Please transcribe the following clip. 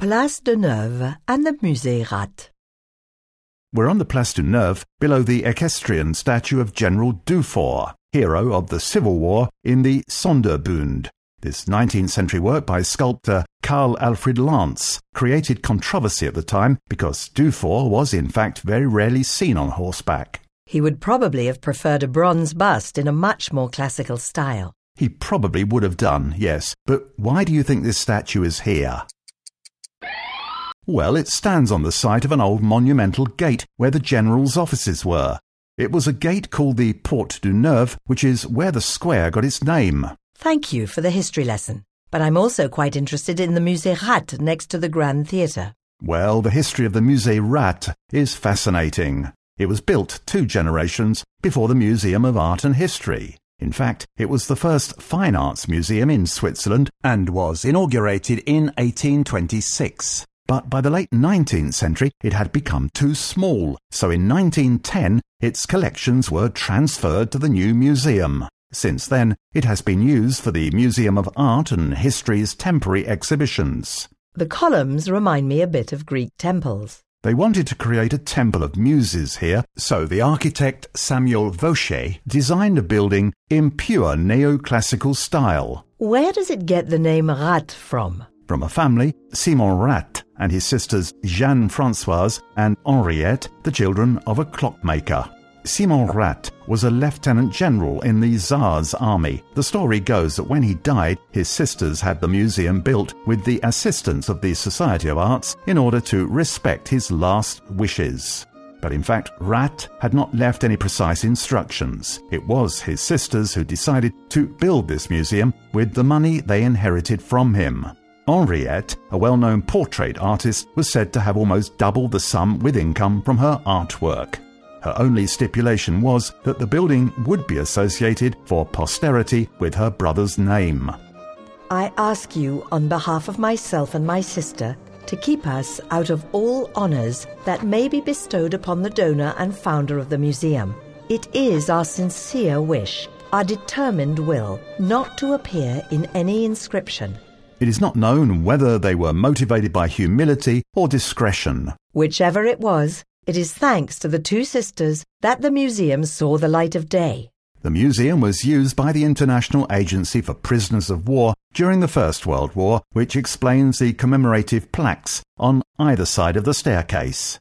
Place de Neuve and the Musée Rath. We're on the Place du Neuve below the equestrian statue of General Dufour, hero of the Civil War in the Sonderbund. This 19th century work by sculptor Carl Alfred Lanz created controversy at the time because Dufour was in fact very rarely seen on horseback. He would probably have preferred a bronze bust in a much more classical style. He probably would have done, yes, but why do you think this statue is here? Well, it stands on the site of an old monumental gate where the general's offices were. It was a gate called the Porte du Neuve, which is where the square got its name. Thank you for the history lesson. But I'm also quite interested in the Musée Rath next to the Grand Theatre. Well, the history of the Musée Rath is fascinating. It was built two generations before the Museum of Art and History. In fact, it was the first fine arts museum in Switzerland and was inaugurated in 1826 but by the late 19th century it had become too small, so in 1910 its collections were transferred to the new museum. Since then, it has been used for the Museum of Art and History's temporary exhibitions. The columns remind me a bit of Greek temples. They wanted to create a temple of muses here, so the architect Samuel Vaucher designed a building in pure neoclassical style. Where does it get the name Rath from? From a family, Simon Rath and his sisters Jeanne Francoise and Henriette, the children of a clockmaker. Simon Rath was a lieutenant general in the Tsar's army. The story goes that when he died, his sisters had the museum built with the assistance of the Society of Arts in order to respect his last wishes. But in fact, Rath had not left any precise instructions. It was his sisters who decided to build this museum with the money they inherited from him. Henriette, a well known portrait artist, was said to have almost doubled the sum with income from her artwork. Her only stipulation was that the building would be associated for posterity with her brother's name. I ask you, on behalf of myself and my sister, to keep us out of all honours that may be bestowed upon the donor and founder of the museum. It is our sincere wish, our determined will, not to appear in any inscription. It is not known whether they were motivated by humility or discretion. Whichever it was, it is thanks to the two sisters that the museum saw the light of day. The museum was used by the International Agency for Prisoners of War during the First World War, which explains the commemorative plaques on either side of the staircase.